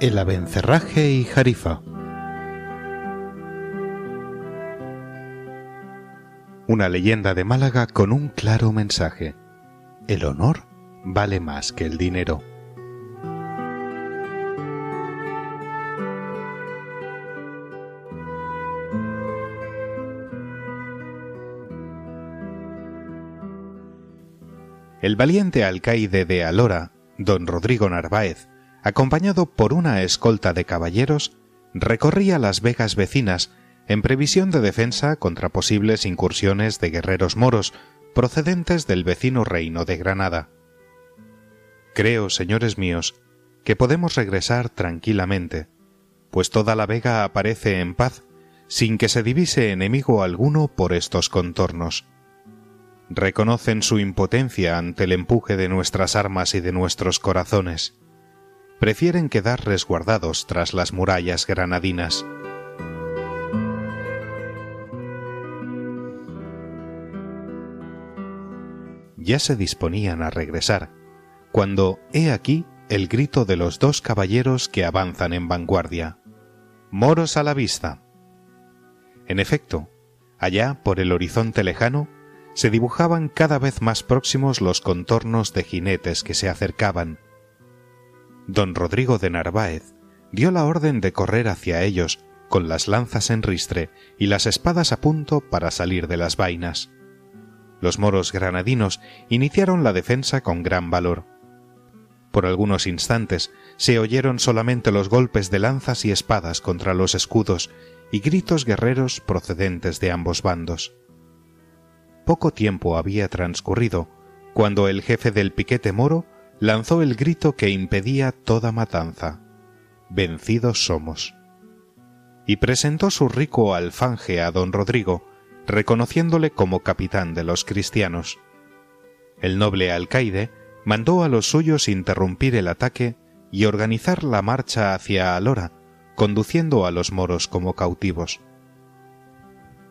El abencerraje y Jarifa. Una leyenda de Málaga con un claro mensaje. El honor vale más que el dinero. El valiente alcaide de Alora, don Rodrigo Narváez, acompañado por una escolta de caballeros, recorría las vegas vecinas en previsión de defensa contra posibles incursiones de guerreros moros procedentes del vecino reino de Granada. Creo, señores míos, que podemos regresar tranquilamente, pues toda la vega aparece en paz sin que se divise enemigo alguno por estos contornos. Reconocen su impotencia ante el empuje de nuestras armas y de nuestros corazones prefieren quedar resguardados tras las murallas granadinas. Ya se disponían a regresar, cuando he aquí el grito de los dos caballeros que avanzan en vanguardia. Moros a la vista. En efecto, allá por el horizonte lejano, se dibujaban cada vez más próximos los contornos de jinetes que se acercaban, don Rodrigo de Narváez dio la orden de correr hacia ellos con las lanzas en ristre y las espadas a punto para salir de las vainas. Los moros granadinos iniciaron la defensa con gran valor. Por algunos instantes se oyeron solamente los golpes de lanzas y espadas contra los escudos y gritos guerreros procedentes de ambos bandos. Poco tiempo había transcurrido cuando el jefe del piquete moro lanzó el grito que impedía toda matanza. Vencidos somos. Y presentó su rico alfanje a don Rodrigo, reconociéndole como capitán de los cristianos. El noble alcaide mandó a los suyos interrumpir el ataque y organizar la marcha hacia Alora, conduciendo a los moros como cautivos.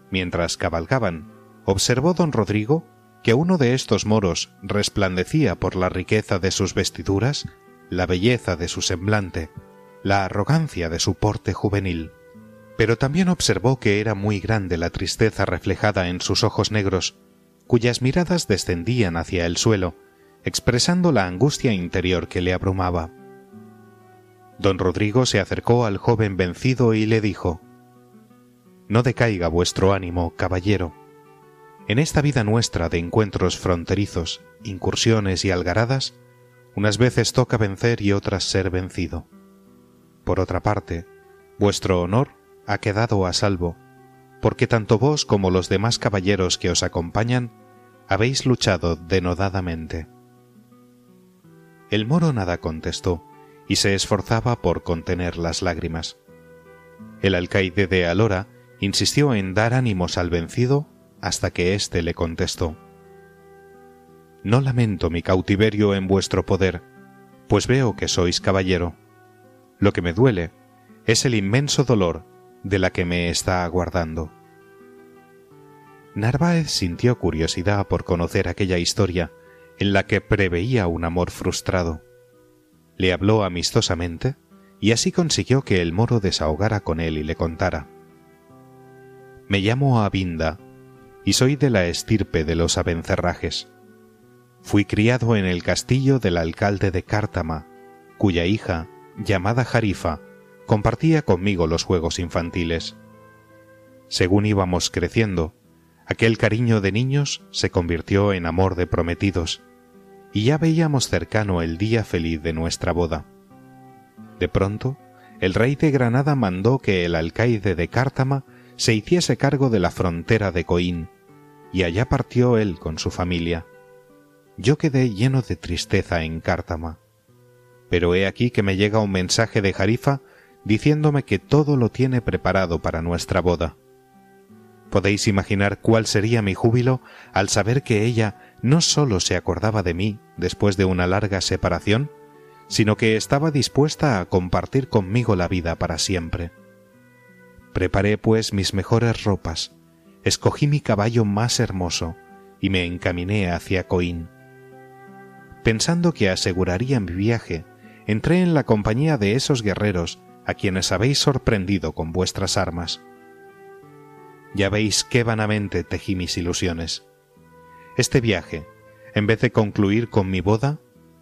Mientras cabalgaban, observó don Rodrigo que uno de estos moros resplandecía por la riqueza de sus vestiduras, la belleza de su semblante, la arrogancia de su porte juvenil. Pero también observó que era muy grande la tristeza reflejada en sus ojos negros, cuyas miradas descendían hacia el suelo, expresando la angustia interior que le abrumaba. Don Rodrigo se acercó al joven vencido y le dijo No decaiga vuestro ánimo, caballero en esta vida nuestra de encuentros fronterizos, incursiones y algaradas, unas veces toca vencer y otras ser vencido. Por otra parte, vuestro honor ha quedado a salvo, porque tanto vos como los demás caballeros que os acompañan habéis luchado denodadamente. El moro nada contestó y se esforzaba por contener las lágrimas. El alcaide de Alora insistió en dar ánimos al vencido hasta que éste le contestó No lamento mi cautiverio en vuestro poder, pues veo que sois caballero. Lo que me duele es el inmenso dolor de la que me está aguardando. Narváez sintió curiosidad por conocer aquella historia en la que preveía un amor frustrado. Le habló amistosamente y así consiguió que el moro desahogara con él y le contara. Me llamo Abinda y soy de la estirpe de los abencerrajes. Fui criado en el castillo del alcalde de Cártama, cuya hija, llamada Jarifa, compartía conmigo los juegos infantiles. Según íbamos creciendo, aquel cariño de niños se convirtió en amor de prometidos, y ya veíamos cercano el día feliz de nuestra boda. De pronto, el rey de Granada mandó que el alcaide de Cártama se hiciese cargo de la frontera de Coín, y allá partió él con su familia. Yo quedé lleno de tristeza en Cártama. Pero he aquí que me llega un mensaje de Jarifa diciéndome que todo lo tiene preparado para nuestra boda. Podéis imaginar cuál sería mi júbilo al saber que ella no sólo se acordaba de mí después de una larga separación, sino que estaba dispuesta a compartir conmigo la vida para siempre. Preparé pues mis mejores ropas, escogí mi caballo más hermoso y me encaminé hacia Coín. Pensando que aseguraría mi viaje, entré en la compañía de esos guerreros a quienes habéis sorprendido con vuestras armas. Ya veis qué vanamente tejí mis ilusiones. Este viaje, en vez de concluir con mi boda,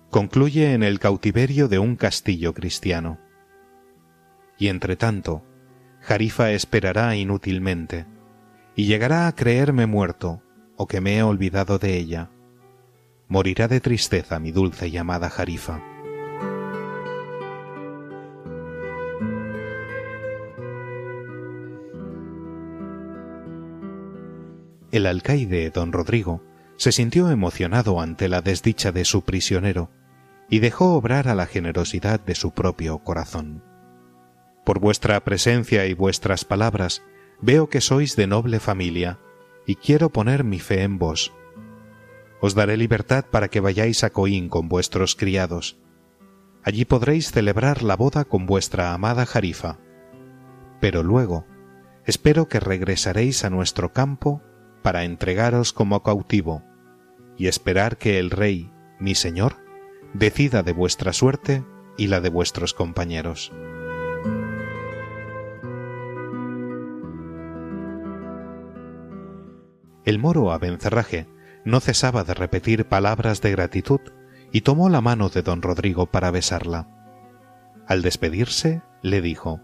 concluye en el cautiverio de un castillo cristiano. Y entre tanto, Jarifa esperará inútilmente, y llegará a creerme muerto o que me he olvidado de ella. Morirá de tristeza mi dulce y amada Jarifa. El alcaide, don Rodrigo, se sintió emocionado ante la desdicha de su prisionero y dejó obrar a la generosidad de su propio corazón. Por vuestra presencia y vuestras palabras veo que sois de noble familia y quiero poner mi fe en vos. Os daré libertad para que vayáis a Coín con vuestros criados. Allí podréis celebrar la boda con vuestra amada Jarifa. Pero luego, espero que regresaréis a nuestro campo para entregaros como cautivo y esperar que el rey, mi señor, decida de vuestra suerte y la de vuestros compañeros. El moro Abencerraje no cesaba de repetir palabras de gratitud y tomó la mano de don Rodrigo para besarla. Al despedirse, le dijo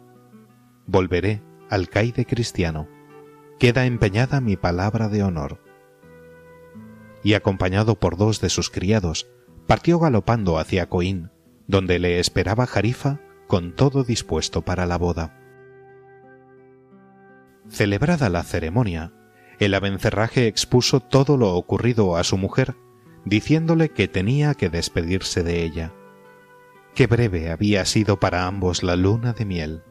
Volveré, alcaide cristiano queda empeñada mi palabra de honor. Y acompañado por dos de sus criados, partió galopando hacia Coín, donde le esperaba Jarifa con todo dispuesto para la boda. Celebrada la ceremonia, el abencerraje expuso todo lo ocurrido a su mujer, diciéndole que tenía que despedirse de ella. Qué breve había sido para ambos la luna de miel.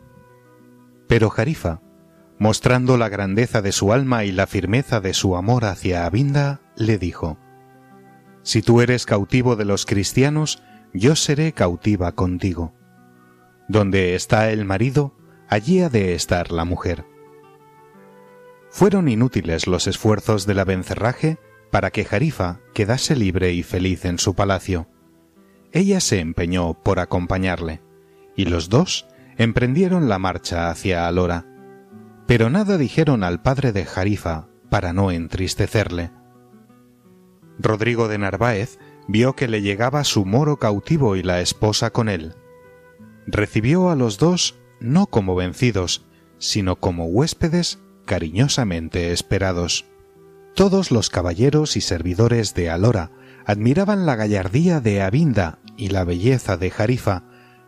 Pero Jarifa, mostrando la grandeza de su alma y la firmeza de su amor hacia Abinda, le dijo, Si tú eres cautivo de los cristianos, yo seré cautiva contigo. Donde está el marido, allí ha de estar la mujer. Fueron inútiles los esfuerzos de la vencerraje para que Jarifa quedase libre y feliz en su palacio. Ella se empeñó por acompañarle, y los dos emprendieron la marcha hacia Alora pero nada dijeron al padre de Jarifa para no entristecerle. Rodrigo de Narváez vio que le llegaba su moro cautivo y la esposa con él. Recibió a los dos no como vencidos, sino como huéspedes cariñosamente esperados. Todos los caballeros y servidores de Alora admiraban la gallardía de Abinda y la belleza de Jarifa,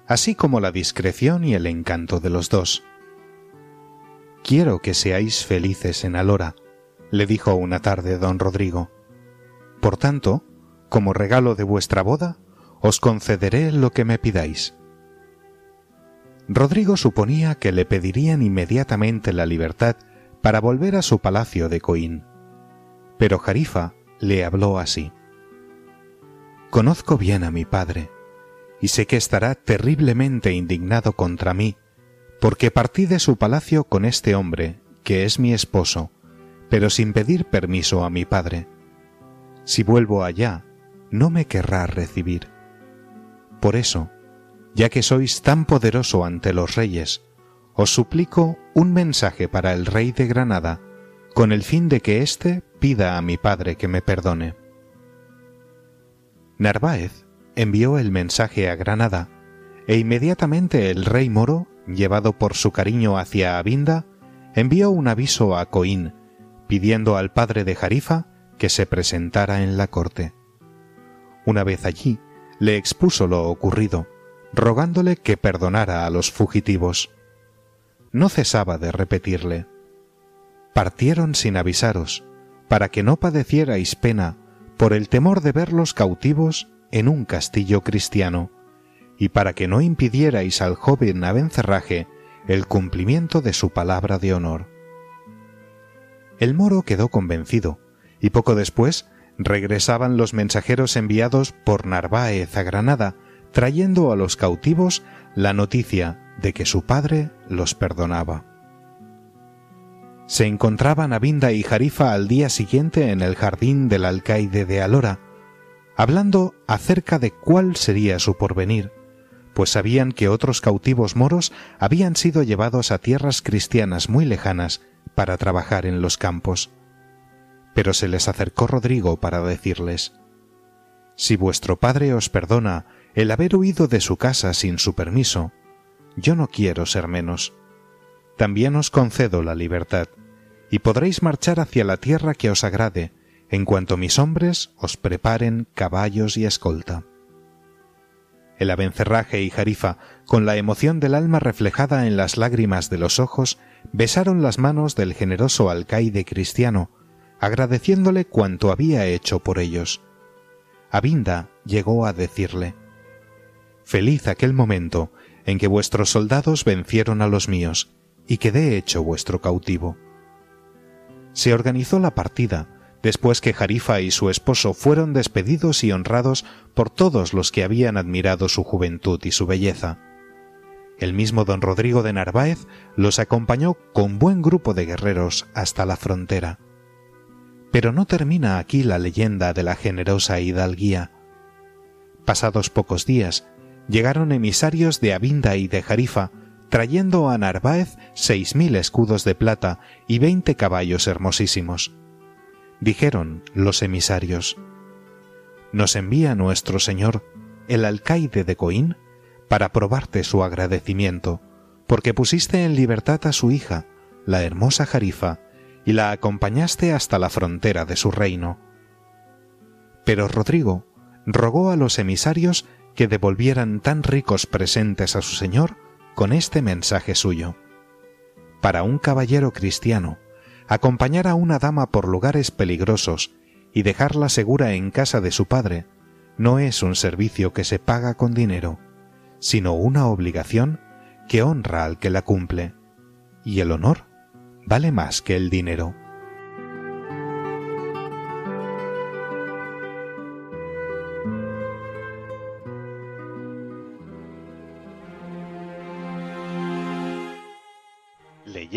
así como la discreción y el encanto de los dos. Quiero que seáis felices en Alora, le dijo una tarde don Rodrigo. Por tanto, como regalo de vuestra boda, os concederé lo que me pidáis. Rodrigo suponía que le pedirían inmediatamente la libertad para volver a su palacio de Coín. Pero Jarifa le habló así. Conozco bien a mi padre, y sé que estará terriblemente indignado contra mí porque partí de su palacio con este hombre, que es mi esposo, pero sin pedir permiso a mi padre. Si vuelvo allá, no me querrá recibir. Por eso, ya que sois tan poderoso ante los reyes, os suplico un mensaje para el rey de Granada, con el fin de que éste pida a mi padre que me perdone. Narváez envió el mensaje a Granada, e inmediatamente el rey moro llevado por su cariño hacia Abinda, envió un aviso a Coín, pidiendo al padre de Jarifa que se presentara en la corte. Una vez allí, le expuso lo ocurrido, rogándole que perdonara a los fugitivos. No cesaba de repetirle Partieron sin avisaros, para que no padecierais pena por el temor de verlos cautivos en un castillo cristiano, y para que no impidierais al joven Abencerraje el cumplimiento de su palabra de honor. El moro quedó convencido, y poco después regresaban los mensajeros enviados por Narváez a Granada, trayendo a los cautivos la noticia de que su padre los perdonaba. Se encontraban Abinda y Jarifa al día siguiente en el jardín del alcaide de Alora, hablando acerca de cuál sería su porvenir, pues sabían que otros cautivos moros habían sido llevados a tierras cristianas muy lejanas para trabajar en los campos. Pero se les acercó Rodrigo para decirles, Si vuestro padre os perdona el haber huido de su casa sin su permiso, yo no quiero ser menos. También os concedo la libertad, y podréis marchar hacia la tierra que os agrade, en cuanto mis hombres os preparen caballos y escolta. El abencerraje y Jarifa, con la emoción del alma reflejada en las lágrimas de los ojos, besaron las manos del generoso alcaide cristiano, agradeciéndole cuanto había hecho por ellos. Abinda llegó a decirle Feliz aquel momento en que vuestros soldados vencieron a los míos, y quedé hecho vuestro cautivo. Se organizó la partida, después que Jarifa y su esposo fueron despedidos y honrados por todos los que habían admirado su juventud y su belleza. El mismo don Rodrigo de Narváez los acompañó con buen grupo de guerreros hasta la frontera. Pero no termina aquí la leyenda de la generosa hidalguía. Pasados pocos días, llegaron emisarios de Abinda y de Jarifa, trayendo a Narváez seis mil escudos de plata y veinte caballos hermosísimos. Dijeron los emisarios, Nos envía nuestro Señor, el alcaide de Coín, para probarte su agradecimiento, porque pusiste en libertad a su hija, la hermosa Jarifa, y la acompañaste hasta la frontera de su reino. Pero Rodrigo rogó a los emisarios que devolvieran tan ricos presentes a su señor con este mensaje suyo. Para un caballero cristiano, acompañar a una dama por lugares peligrosos y dejarla segura en casa de su padre no es un servicio que se paga con dinero, sino una obligación que honra al que la cumple. Y el honor vale más que el dinero.